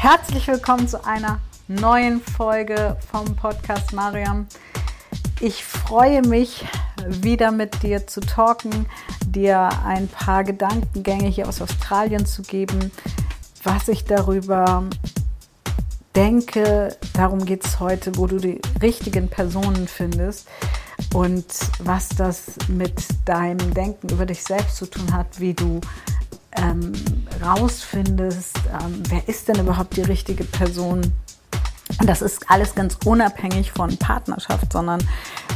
Herzlich willkommen zu einer neuen Folge vom Podcast Mariam. Ich freue mich, wieder mit dir zu talken, dir ein paar Gedankengänge hier aus Australien zu geben, was ich darüber denke. Darum geht es heute, wo du die richtigen Personen findest und was das mit deinem Denken über dich selbst zu tun hat, wie du ähm, rausfindest, ähm, wer ist denn überhaupt die richtige Person. Und das ist alles ganz unabhängig von Partnerschaft, sondern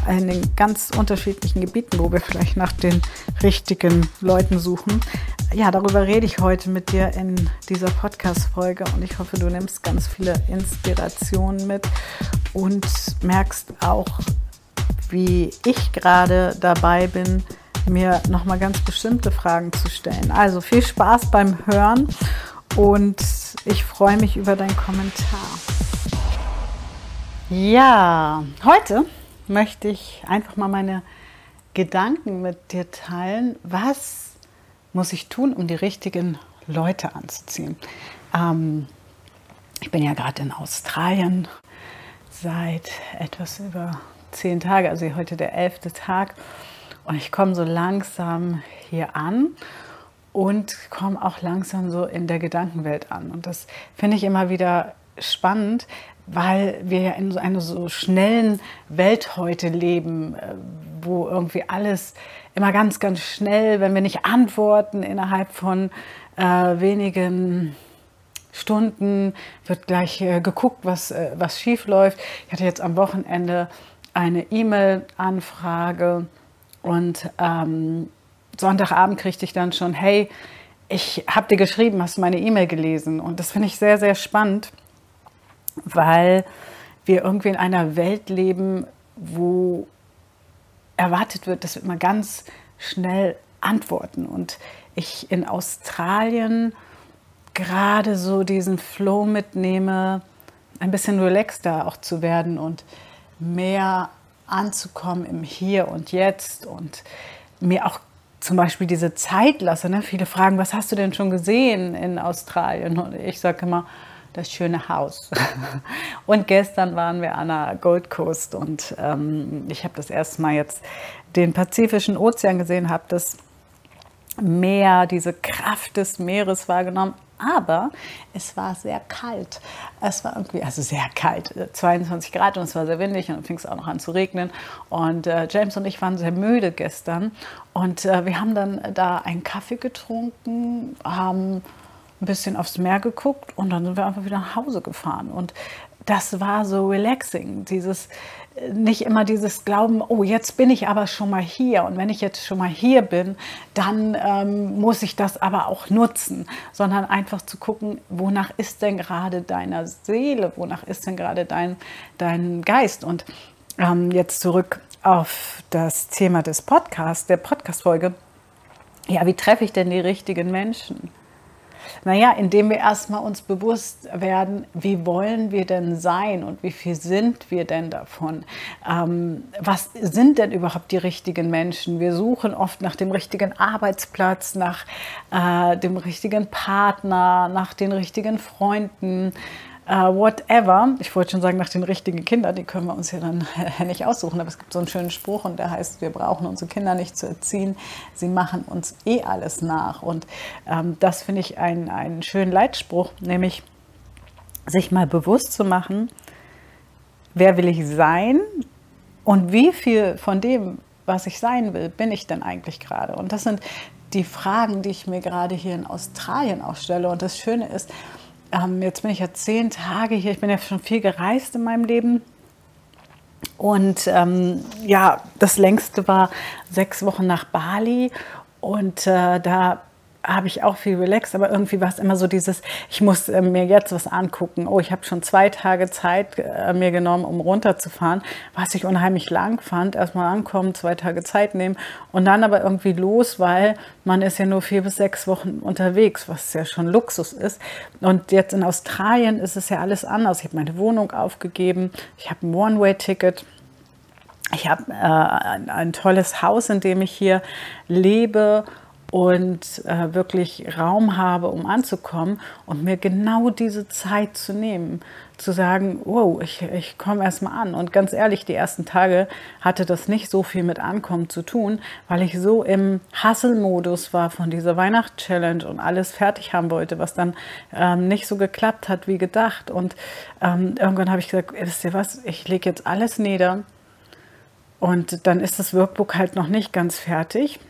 in den ganz unterschiedlichen Gebieten, wo wir vielleicht nach den richtigen Leuten suchen. Ja, darüber rede ich heute mit dir in dieser Podcast-Folge und ich hoffe, du nimmst ganz viele Inspirationen mit und merkst auch, wie ich gerade dabei bin, mir nochmal ganz bestimmte Fragen zu stellen. Also viel Spaß beim Hören und ich freue mich über deinen Kommentar. Ja, heute möchte ich einfach mal meine Gedanken mit dir teilen. Was muss ich tun, um die richtigen Leute anzuziehen? Ähm, ich bin ja gerade in Australien seit etwas über zehn Tagen, also heute der elfte Tag. Und ich komme so langsam hier an und komme auch langsam so in der Gedankenwelt an. Und das finde ich immer wieder spannend, weil wir ja in so einer so schnellen Welt heute leben, äh, wo irgendwie alles immer ganz, ganz schnell, wenn wir nicht antworten innerhalb von äh, wenigen Stunden, wird gleich äh, geguckt, was, äh, was schief läuft. Ich hatte jetzt am Wochenende eine E-Mail-Anfrage und ähm, Sonntagabend kriegte ich dann schon, hey, ich habe dir geschrieben, hast du meine E-Mail gelesen? Und das finde ich sehr, sehr spannend, weil wir irgendwie in einer Welt leben, wo erwartet wird, dass wir immer ganz schnell antworten. Und ich in Australien gerade so diesen Flow mitnehme, ein bisschen relaxter auch zu werden und mehr anzukommen im Hier und Jetzt und mir auch zum Beispiel diese Zeit lasse. Ne? Viele fragen, was hast du denn schon gesehen in Australien? Und ich sage immer, das schöne Haus. und gestern waren wir an der Gold Coast und ähm, ich habe das erste Mal jetzt den Pazifischen Ozean gesehen, habe das Meer, diese Kraft des Meeres wahrgenommen aber es war sehr kalt. Es war irgendwie, also sehr kalt, 22 äh, Grad und es war sehr windig und dann fing es auch noch an zu regnen. Und äh, James und ich waren sehr müde gestern und äh, wir haben dann da einen Kaffee getrunken, haben ein bisschen aufs Meer geguckt und dann sind wir einfach wieder nach Hause gefahren. Und das war so relaxing, dieses nicht immer dieses Glauben, oh, jetzt bin ich aber schon mal hier und wenn ich jetzt schon mal hier bin, dann ähm, muss ich das aber auch nutzen, sondern einfach zu gucken, wonach ist denn gerade deiner Seele, wonach ist denn gerade dein, dein Geist und ähm, jetzt zurück auf das Thema des Podcasts, der Podcast-Folge. Ja, wie treffe ich denn die richtigen Menschen? Naja, indem wir erstmal uns bewusst werden, wie wollen wir denn sein und wie viel sind wir denn davon? Ähm, was sind denn überhaupt die richtigen Menschen? Wir suchen oft nach dem richtigen Arbeitsplatz, nach äh, dem richtigen Partner, nach den richtigen Freunden uh, whatever. Ich wollte schon sagen, nach den richtigen Kindern, die können wir uns ja dann nicht aussuchen. Aber es gibt so einen schönen Spruch und der heißt, wir brauchen unsere Kinder nicht zu erziehen. Sie machen uns eh alles nach. Und ähm, das finde ich einen, einen schönen Leitspruch, nämlich sich mal bewusst zu machen, wer will ich sein und wie viel von dem, was ich sein will, bin ich denn eigentlich gerade? Und das sind die Fragen, die ich mir gerade hier in Australien auch stelle. Und das Schöne ist, ähm, jetzt bin ich ja zehn Tage hier, ich bin ja schon viel gereist in meinem Leben. Und ähm, ja, das längste war sechs Wochen nach Bali. Und äh, da habe ich auch viel relaxed, aber irgendwie war es immer so dieses, ich muss äh, mir jetzt was angucken. Oh, ich habe schon zwei Tage Zeit äh, mir genommen, um runterzufahren, was ich unheimlich lang fand. Erstmal ankommen, zwei Tage Zeit nehmen und dann aber irgendwie los, weil man ist ja nur vier bis sechs Wochen unterwegs, was ja schon Luxus ist. Und jetzt in Australien ist es ja alles anders. Ich habe meine Wohnung aufgegeben, ich habe ein One-Way-Ticket. Ich habe äh, ein, ein tolles Haus, in dem ich hier lebe und äh, wirklich Raum habe, um anzukommen und mir genau diese Zeit zu nehmen, zu sagen, wow, ich, ich komme erstmal an. Und ganz ehrlich, die ersten Tage hatte das nicht so viel mit Ankommen zu tun, weil ich so im Hustle-Modus war von dieser Weihnachts-Challenge und alles fertig haben wollte, was dann ähm, nicht so geklappt hat wie gedacht. Und ähm, irgendwann habe ich gesagt, wisst ihr was, ich lege jetzt alles nieder. Und dann ist das Workbook halt noch nicht ganz fertig.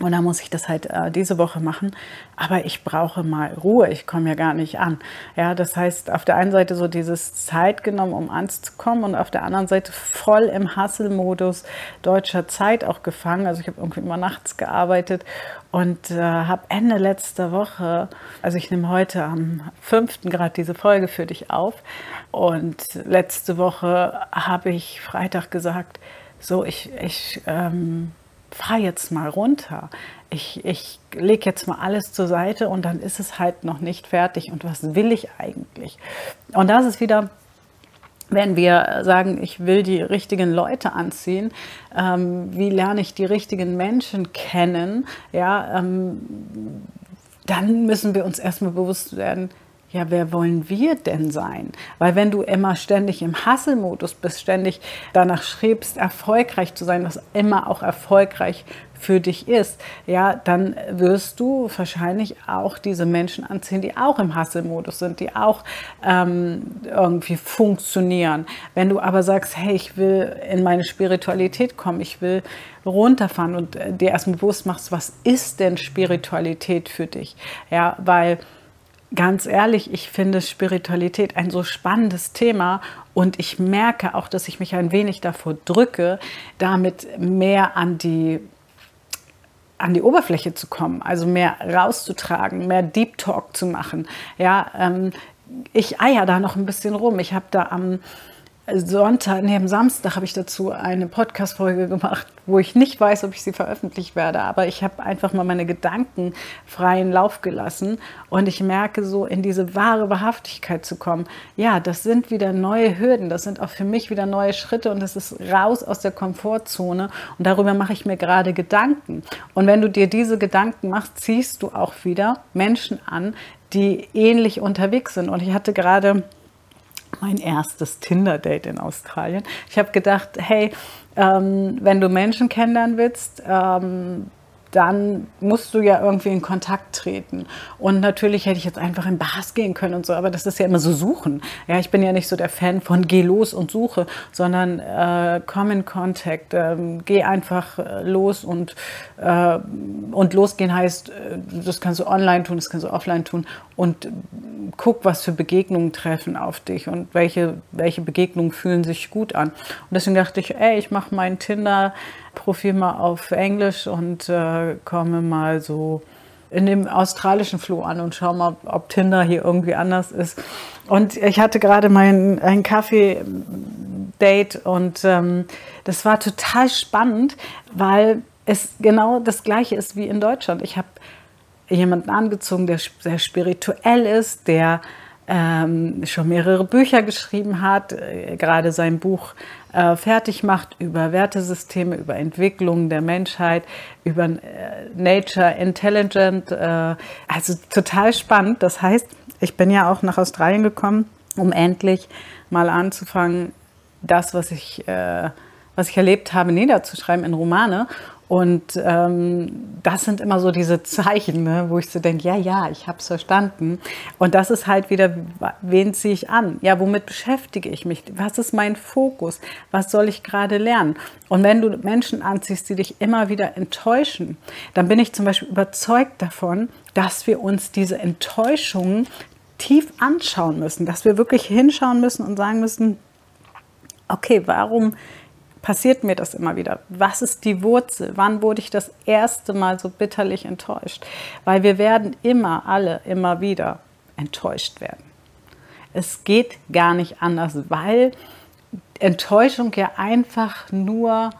Und dann muss ich das halt äh, diese Woche machen. Aber ich brauche mal Ruhe. Ich komme ja gar nicht an. Ja, das heißt, auf der einen Seite so dieses Zeit genommen, um anzukommen und auf der anderen Seite voll im Hustle-Modus deutscher Zeit auch gefangen. Also ich habe irgendwie immer nachts gearbeitet und äh, habe Ende letzter Woche, also ich nehme heute am 5. Grad diese Folge für dich auf. Und letzte Woche habe ich Freitag gesagt, so ich, ich, ähm, fahr jetzt mal runter. Ich, ich lege jetzt mal alles zur Seite und dann ist es halt noch nicht fertig. Und was will ich eigentlich? Und das ist wieder wenn wir sagen, ich will die richtigen Leute anziehen, ähm, wie lerne ich die richtigen Menschen kennen, ja, ähm, dann müssen wir uns erstmal bewusst werden, ja, wer wollen wir denn sein? Weil wenn du immer ständig im Hasselmodus bist, ständig danach strebst, erfolgreich zu sein, was immer auch erfolgreich für dich ist, ja, dann wirst du wahrscheinlich auch diese Menschen anziehen, die auch im Hasselmodus sind, die auch ähm, irgendwie funktionieren. Wenn du aber sagst, hey, ich will in meine Spiritualität kommen, ich will runterfahren und äh, dir erstmal bewusst machst, was ist denn Spiritualität für dich? Ja, weil ganz ehrlich, ich finde Spiritualität ein so spannendes Thema und ich merke auch, dass ich mich ein wenig davor drücke, damit mehr an die an die Oberfläche zu kommen, also mehr rauszutragen, mehr Deep Talk zu machen. Ja, ähm, ich eier da noch ein bisschen rum. Ich habe da am Sonntag, nee, am Samstag habe ich dazu eine Podcast-Folge gemacht, wo ich nicht weiß, ob ich sie veröffentlicht werde, aber ich habe einfach mal meine Gedanken freien Lauf gelassen und ich merke so, in diese wahre Wahrhaftigkeit zu kommen. Ja, das sind wieder neue Hürden, das sind auch für mich wieder neue Schritte und das ist raus aus der Komfortzone und darüber mache ich mir gerade Gedanken. Und wenn du dir diese Gedanken machst, ziehst du auch wieder Menschen an, die ähnlich unterwegs sind. Und ich hatte gerade mein erstes Tinder-Date in Australien. Ich habe gedacht, hey, ähm, wenn du Menschen kennenlernen willst, ähm, dann musst du ja irgendwie in Kontakt treten. Und natürlich hätte ich jetzt einfach in Bars gehen können und so, aber das ist ja immer so suchen. Ja, ich bin ja nicht so der Fan von geh los und suche, sondern äh, komm in Kontakt, äh, geh einfach äh, los und, äh, und losgehen heißt, äh, das kannst du online tun, das kannst du offline tun und guck, was für Begegnungen treffen auf dich und welche, welche Begegnungen fühlen sich gut an. Und deswegen dachte ich, ey, ich mache meinen Tinder Profil mal auf Englisch und äh, komme mal so in dem australischen Floh an und schau mal, ob Tinder hier irgendwie anders ist. Und ich hatte gerade mein ein Kaffee-Date und ähm, das war total spannend, weil es genau das gleiche ist wie in Deutschland. Ich habe jemanden angezogen, der sehr spirituell ist, der ähm, schon mehrere Bücher geschrieben hat, äh, gerade sein Buch äh, fertig macht über Wertesysteme, über Entwicklung der Menschheit, über äh, Nature Intelligent. Äh, also total spannend. Das heißt, ich bin ja auch nach Australien gekommen, um endlich mal anzufangen, das, was ich, äh, was ich erlebt habe, niederzuschreiben in Romane. Und ähm, das sind immer so diese Zeichen, ne, wo ich so denke, ja, ja, ich habe es verstanden. Und das ist halt wieder, wen ziehe ich an? Ja, womit beschäftige ich mich? Was ist mein Fokus? Was soll ich gerade lernen? Und wenn du Menschen anziehst, die dich immer wieder enttäuschen, dann bin ich zum Beispiel überzeugt davon, dass wir uns diese Enttäuschungen tief anschauen müssen, dass wir wirklich hinschauen müssen und sagen müssen, okay, warum passiert mir das immer wieder? Was ist die Wurzel? Wann wurde ich das erste Mal so bitterlich enttäuscht? Weil wir werden immer, alle, immer wieder enttäuscht werden. Es geht gar nicht anders, weil Enttäuschung ja einfach nur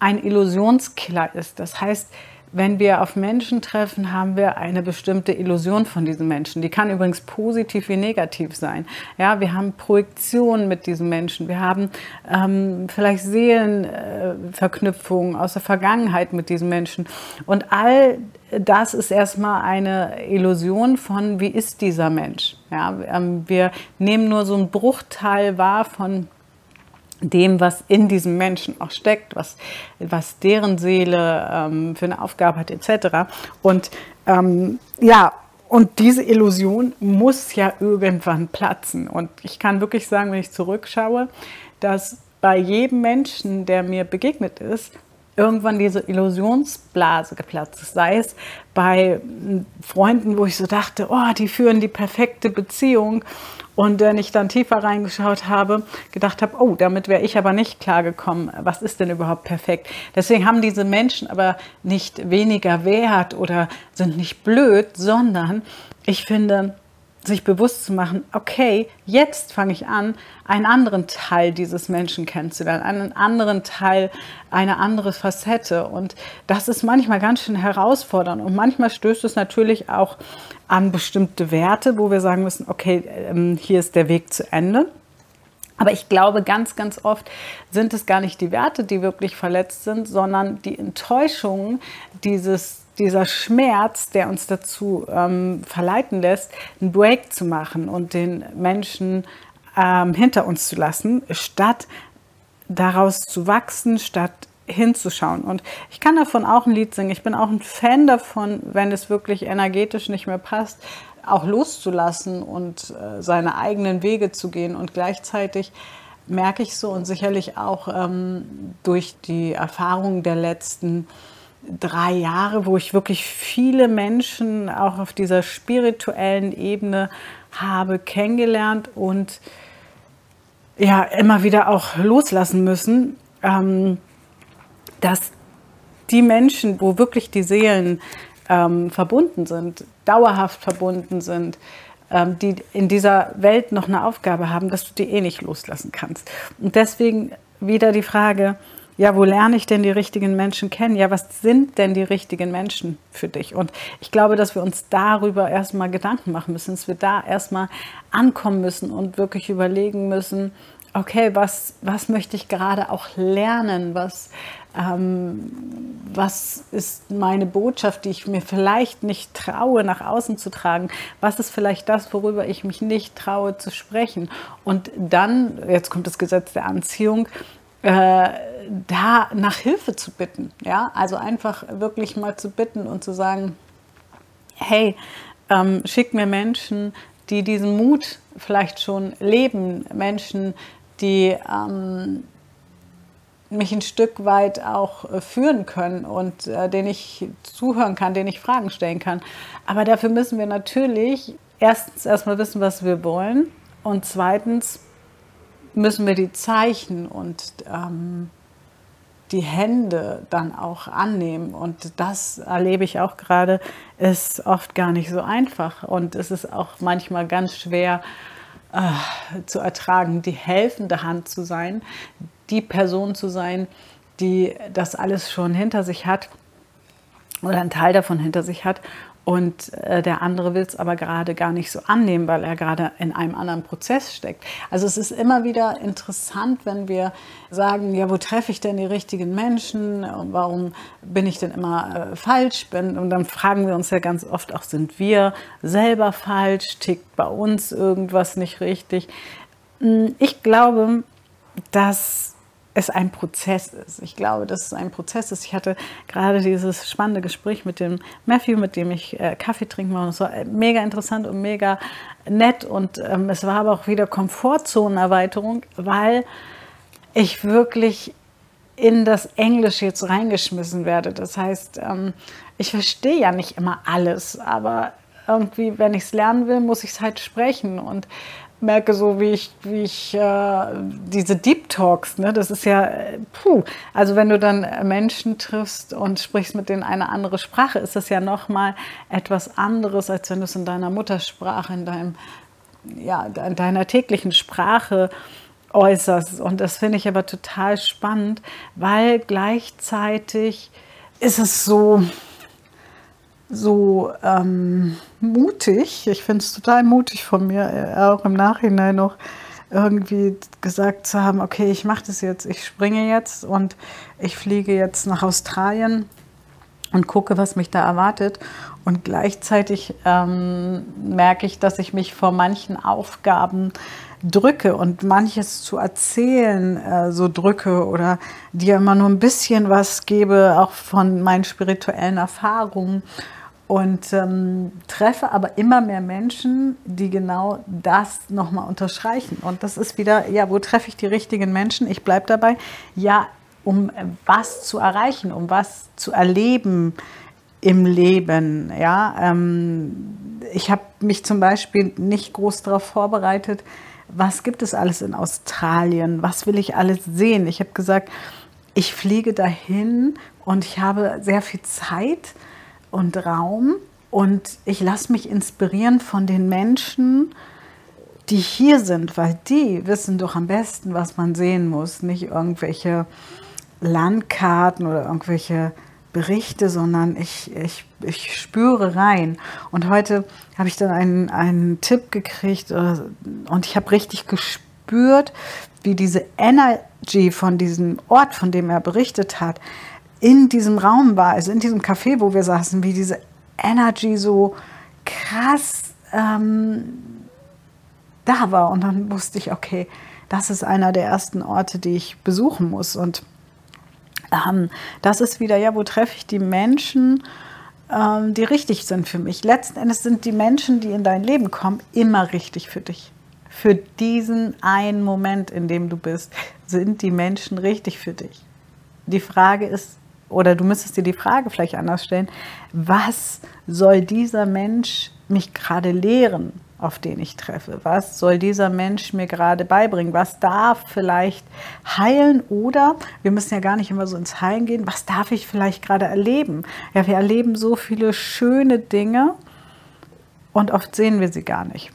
ein Illusionskiller ist. Das heißt, wenn wir auf Menschen treffen, haben wir eine bestimmte Illusion von diesen Menschen. Die kann übrigens positiv wie negativ sein. Ja, wir haben Projektionen mit diesen Menschen. Wir haben ähm, vielleicht Seelenverknüpfungen äh, aus der Vergangenheit mit diesen Menschen. Und all das ist erstmal eine Illusion von, wie ist dieser Mensch. Ja, ähm, wir nehmen nur so einen Bruchteil wahr von dem, was in diesem Menschen auch steckt, was, was deren Seele ähm, für eine Aufgabe hat, etc. Und ähm, ja, und diese Illusion muss ja irgendwann platzen. Und ich kann wirklich sagen, wenn ich zurückschaue, dass bei jedem Menschen, der mir begegnet ist, irgendwann diese Illusionsblase geplatzt ist. Sei es bei Freunden, wo ich so dachte, oh, die führen die perfekte Beziehung und wenn ich dann tiefer reingeschaut habe, gedacht habe, oh, damit wäre ich aber nicht klargekommen. Was ist denn überhaupt perfekt? Deswegen haben diese Menschen aber nicht weniger Wert oder sind nicht blöd, sondern ich finde, sich bewusst zu machen, okay, jetzt fange ich an, einen anderen Teil dieses Menschen kennenzulernen, einen anderen Teil, eine andere Facette. Und das ist manchmal ganz schön herausfordernd. Und manchmal stößt es natürlich auch an bestimmte Werte, wo wir sagen müssen, okay, ähm, hier ist der Weg zu Ende. Aber ich glaube, ganz, ganz oft sind es gar nicht die Werte, die wirklich verletzt sind, sondern die Enttäuschungen, dieses, dieser Schmerz, der uns dazu ähm, verleiten lässt, einen Break zu machen und den Menschen ähm, hinter uns zu lassen, statt daraus zu wachsen, statt hinzuschauen. Und ich kann davon auch ein Lied singen. Ich bin auch ein Fan davon, wenn es wirklich energetisch nicht mehr passt, auch loszulassen und äh, seine eigenen Wege zu gehen. Und gleichzeitig merke ich so und sicherlich auch ähm, durch die Erfahrungen der letzten drei Jahre, wo ich wirklich viele Menschen auch auf dieser spirituellen Ebene habe kennengelernt und ja immer wieder auch loslassen müssen. Ähm, dass die Menschen, wo wirklich die Seelen ähm, verbunden sind, dauerhaft verbunden sind, ähm, die in dieser Welt noch eine Aufgabe haben, dass du die eh nicht loslassen kannst. Und deswegen wieder die Frage, ja, wo lerne ich denn die richtigen Menschen kennen? Ja, was sind denn die richtigen Menschen für dich? Und ich glaube, dass wir uns darüber erstmal Gedanken machen müssen, dass wir da erstmal ankommen müssen und wirklich überlegen müssen, okay, was, was möchte ich gerade auch lernen? Was, ähm, was ist meine Botschaft, die ich mir vielleicht nicht traue, nach außen zu tragen? Was ist vielleicht das, worüber ich mich nicht traue zu sprechen? Und dann, jetzt kommt das Gesetz der Anziehung, äh, da nach Hilfe zu bitten. Ja? Also einfach wirklich mal zu bitten und zu sagen, hey, ähm, schick mir Menschen, die diesen Mut vielleicht schon leben, Menschen, die ähm, mich ein Stück weit auch äh, führen können und äh, denen ich zuhören kann, denen ich Fragen stellen kann. Aber dafür müssen wir natürlich erstens erstmal wissen, was wir wollen und zweitens müssen wir die Zeichen und ähm, die Hände dann auch annehmen. Und das erlebe ich auch gerade, ist oft gar nicht so einfach. Und es ist auch manchmal ganz schwer äh, zu ertragen, die helfende Hand zu sein, die Person zu sein, die das alles schon hinter sich hat oder einen Teil davon hinter sich hat und äh, der andere will es aber gerade gar nicht so annehmen, weil er gerade in einem anderen Prozess steckt. Also es ist immer wieder interessant, wenn wir sagen, ja, wo treffe ich denn die richtigen Menschen? Warum bin ich denn immer äh, falsch? Und dann fragen wir uns ja ganz oft auch, sind wir selber falsch? Tickt bei uns irgendwas nicht richtig? Hm, ich glaube, dass es ein Prozess ist. Ich glaube, dass es ein Prozess ist. Ich hatte gerade dieses spannende Gespräch mit dem Matthew, mit dem ich äh, Kaffee trinken war. Und es war äh, mega interessant und mega nett. Und ähm, es war aber auch wieder Komfortzonenerweiterung, weil ich wirklich in das Englisch jetzt reingeschmissen werde. Das heißt, ähm, ich verstehe ja nicht immer alles, aber irgendwie, wenn ich es lernen will, muss ich es halt sprechen. Und merke so, wie ich, wie ich äh, diese Deep Talks, ne, das ist ja, äh, puh, also wenn du dann Menschen triffst und sprichst mit denen eine andere Sprache, ist das ja nochmal etwas anderes, als wenn du es in deiner Muttersprache, in deinem, ja, in deiner täglichen Sprache äußerst. Und das finde ich aber total spannend, weil gleichzeitig ist es so, so ähm, mutig, ich finde es total mutig von mir, äh, auch im Nachhinein noch irgendwie gesagt zu haben, okay, ich mache das jetzt, ich springe jetzt und ich fliege jetzt nach Australien und gucke, was mich da erwartet. Und gleichzeitig ähm, merke ich, dass ich mich vor manchen Aufgaben drücke und manches zu erzählen äh, so drücke oder dir immer nur ein bisschen was gebe, auch von meinen spirituellen Erfahrungen und ähm, treffe aber immer mehr Menschen, die genau das nochmal unterstreichen. Und das ist wieder, ja, wo treffe ich die richtigen Menschen? Ich bleibe dabei, ja, um was zu erreichen, um was zu erleben im Leben. Ja, ähm, ich habe mich zum Beispiel nicht groß darauf vorbereitet, was gibt es alles in Australien, was will ich alles sehen. Ich habe gesagt, ich fliege dahin und ich habe sehr viel Zeit und Raum und ich lasse mich inspirieren von den Menschen, die hier sind, weil die wissen doch am besten, was man sehen muss, nicht irgendwelche Landkarten oder irgendwelche Berichte, sondern ich, ich, ich spüre rein. Und heute habe ich dann einen, einen Tipp gekriegt äh, und ich habe richtig gespürt, wie diese Energy von diesem Ort, von dem er berichtet hat, in diesem Raum war, also in diesem Café, wo wir saßen, wie diese Energy so krass ähm, da war. Und dann wusste ich, okay, das ist einer der ersten Orte, die ich besuchen muss. Und ähm, das ist wieder, ja, wo treffe ich die Menschen, ähm, die richtig sind für mich. Letzten Endes sind die Menschen, die in dein Leben kommen, immer richtig für dich. Für diesen einen Moment, in dem du bist, sind die Menschen richtig für dich. Die Frage ist, oder du müsstest dir die Frage vielleicht anders stellen, was soll dieser Mensch mich gerade lehren, auf den ich treffe? Was soll dieser Mensch mir gerade beibringen? Was darf vielleicht heilen? Oder wir müssen ja gar nicht immer so ins Heilen gehen, was darf ich vielleicht gerade erleben? Ja, wir erleben so viele schöne Dinge und oft sehen wir sie gar nicht.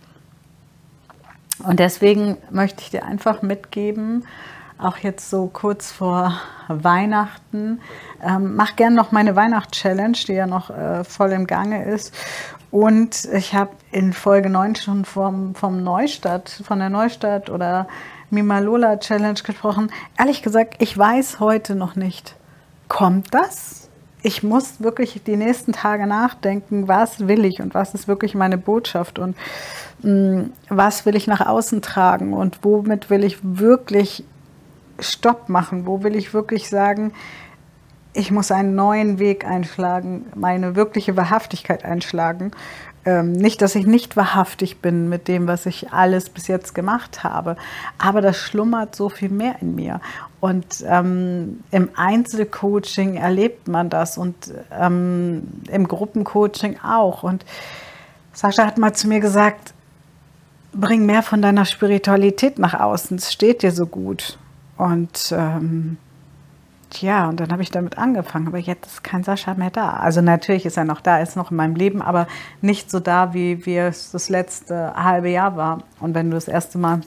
Und deswegen möchte ich dir einfach mitgeben, auch jetzt so kurz vor Weihnachten. Ähm, mach gerne noch meine Weihnachts-Challenge, die ja noch äh, voll im Gange ist. Und ich habe in Folge 9 schon vom, vom Neustadt, von der Neustadt oder Mimalola Challenge gesprochen. Ehrlich gesagt, ich weiß heute noch nicht, kommt das? Ich muss wirklich die nächsten Tage nachdenken, was will ich und was ist wirklich meine Botschaft und mh, mm, was will ich nach außen tragen und womit will ich wirklich Stopp machen? Wo will ich wirklich sagen, ich muss einen neuen Weg einschlagen, meine wirkliche Wahrhaftigkeit einschlagen? Ähm, nicht, dass ich nicht wahrhaftig bin mit dem, was ich alles bis jetzt gemacht habe, aber das schlummert so viel mehr in mir. Und ähm, im Einzelcoaching erlebt man das und ähm, im Gruppencoaching auch. Und Sascha hat mal zu mir gesagt, bring mehr von deiner Spiritualität nach außen, es steht dir so gut. Und ähm, ja, und dann habe ich damit angefangen. Aber jetzt ist kein Sascha mehr da. Also natürlich ist er noch da, ist noch in meinem Leben, aber nicht so da, wie, wie es das letzte halbe Jahr war. Und wenn du das erste Mal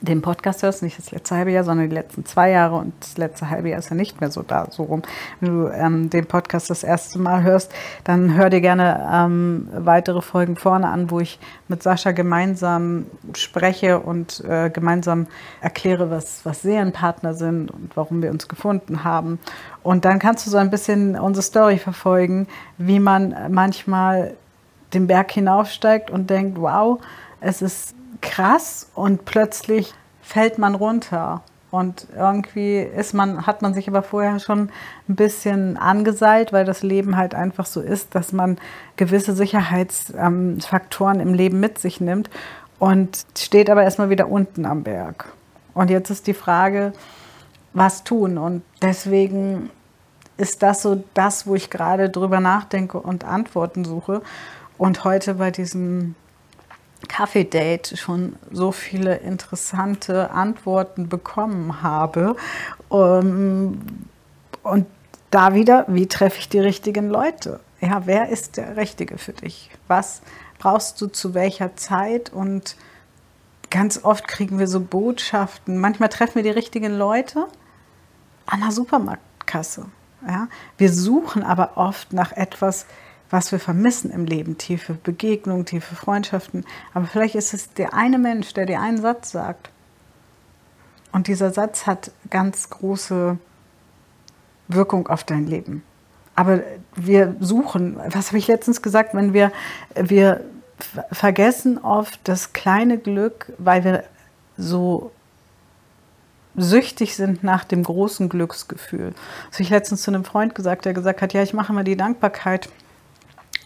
den Podcast hörst, nicht das letzte halbe Jahr, sondern die letzten zwei Jahre und das letzte halbe Jahr ist ja nicht mehr so da, so rum. Wenn du ähm, den Podcast das erste Mal hörst, dann hör dir gerne ähm, weitere Folgen vorne an, wo ich mit Sascha gemeinsam spreche und äh, gemeinsam erkläre, was, was Seelenpartner sind und warum wir uns gefunden haben. Und dann kannst du so ein bisschen unsere Story verfolgen, wie man manchmal den Berg hinaufsteigt und denkt, wow, es ist krass und plötzlich fällt man runter. Und irgendwie ist man, hat man sich aber vorher schon ein bisschen angeseilt, weil das Leben halt einfach so ist, dass man gewisse Sicherheitsfaktoren im Leben mit sich nimmt und steht aber erstmal wieder unten am Berg. Und jetzt ist die Frage, was tun? Und deswegen ist das so das, wo ich gerade drüber nachdenke und Antworten suche. Und heute bei diesem Kaffee-Date schon so viele interessante Antworten bekommen habe. Um, und da wieder, wie treffe ich die richtigen Leute? Ja, wer ist der Richtige für dich? Was brauchst du zu welcher Zeit? Und ganz oft kriegen wir so Botschaften. Manchmal treffen wir die richtigen Leute an der Supermarktkasse. Ja? Wir suchen aber oft nach etwas, was wir vermissen im Leben, tiefe Begegnungen, tiefe Freundschaften. Aber vielleicht ist es der eine Mensch, der dir einen Satz sagt. Und dieser Satz hat ganz große Wirkung auf dein Leben. Aber wir suchen, was habe ich letztens gesagt, wenn wir, wir vergessen oft das kleine Glück, weil wir so süchtig sind nach dem großen Glücksgefühl. Das habe ich letztens zu einem Freund gesagt, der gesagt hat, ja, ich mache immer die Dankbarkeit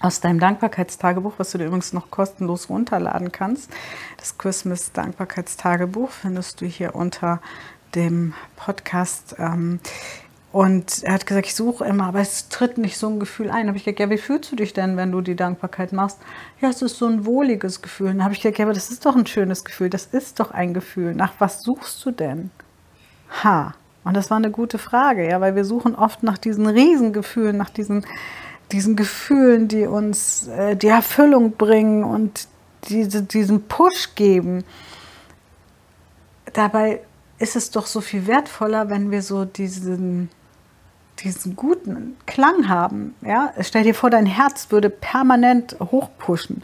aus deinem Dankbarkeitstagebuch, was du dir übrigens noch kostenlos runterladen kannst. Das Christmas Dankbarkeitstagebuch findest du hier unter dem Podcast. Ähm, und er hat gesagt, ich suche immer, aber es tritt nicht so ein Gefühl ein. Da habe ich gesagt, ja, wie fühlst du dich denn, wenn du die Dankbarkeit machst? Ja, es ist so ein wohliges Gefühl. Dann habe ich gesagt, ja, aber das ist doch ein schönes Gefühl. Das ist doch ein Gefühl. Nach was suchst du denn? Ha. Und das war eine gute Frage, ja, weil wir suchen oft nach diesen Riesengefühlen, nach diesen diesen Gefühlen, die uns äh, die Erfüllung bringen und diese, diesen Push geben. Dabei ist es doch so viel wertvoller, wenn wir so diesen, diesen guten Klang haben. Ja? Stell dir vor, dein Herz würde permanent hochpushen.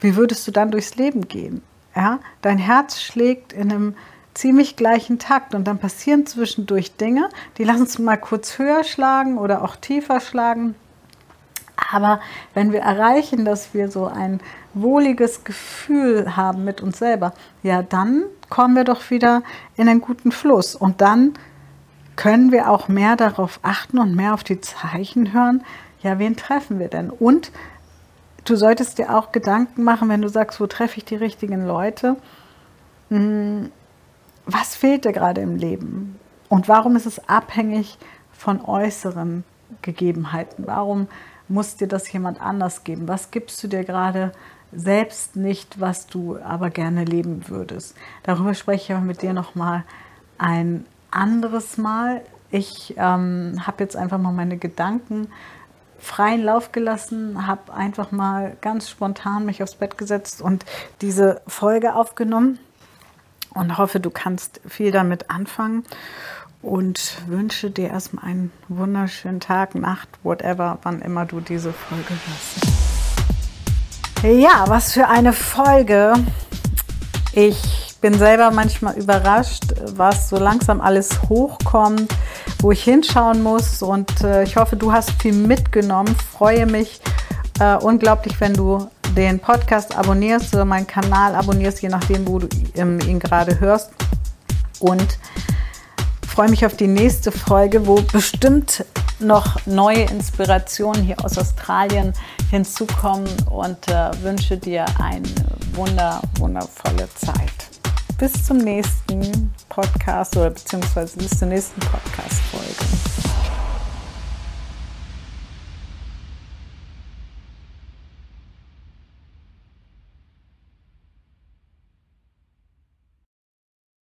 Wie würdest du dann durchs Leben gehen? Ja? Dein Herz schlägt in einem ziemlich gleichen Takt und dann passieren zwischendurch Dinge, die lassen es mal kurz höher schlagen oder auch tiefer schlagen. Aber wenn wir erreichen, dass wir so ein wohliges Gefühl haben mit uns selber, ja, dann kommen wir doch wieder in einen guten Fluss. Und dann können wir auch mehr darauf achten und mehr auf die Zeichen hören. Ja, wen treffen wir denn? Und du solltest dir auch Gedanken machen, wenn du sagst, wo treffe ich die richtigen Leute? Hm, was fehlt dir gerade im Leben? Und warum ist es abhängig von äußeren Gegebenheiten? Warum muss dir das jemand anders geben? Was gibst du dir gerade selbst nicht, was du aber gerne leben würdest? Darüber spreche ich aber mit dir noch mal ein anderes Mal. Ich ähm, habe jetzt einfach mal meine Gedanken freien Lauf gelassen, habe einfach mal ganz spontan mich aufs Bett gesetzt und diese Folge aufgenommen und hoffe, du kannst viel damit anfangen und wünsche dir erstmal einen wunderschönen Tag, Nacht, whatever, wann immer du diese Folge hörst. Ja, was für eine Folge. Ich bin selber manchmal überrascht, was so langsam alles hochkommt, wo ich hinschauen muss und äh, ich hoffe, du hast viel mitgenommen. Freue mich äh, unglaublich, wenn du den Podcast abonnierst oder meinen Kanal abonnierst, je nachdem, wo du ähm, ihn gerade hörst. Und freue mich auf die nächste Folge, wo bestimmt noch neue Inspirationen hier aus Australien hinzukommen und äh, wünsche dir eine wunder, wundervolle Zeit. Bis zum nächsten Podcast oder beziehungsweise bis zur nächsten Podcast-Folge.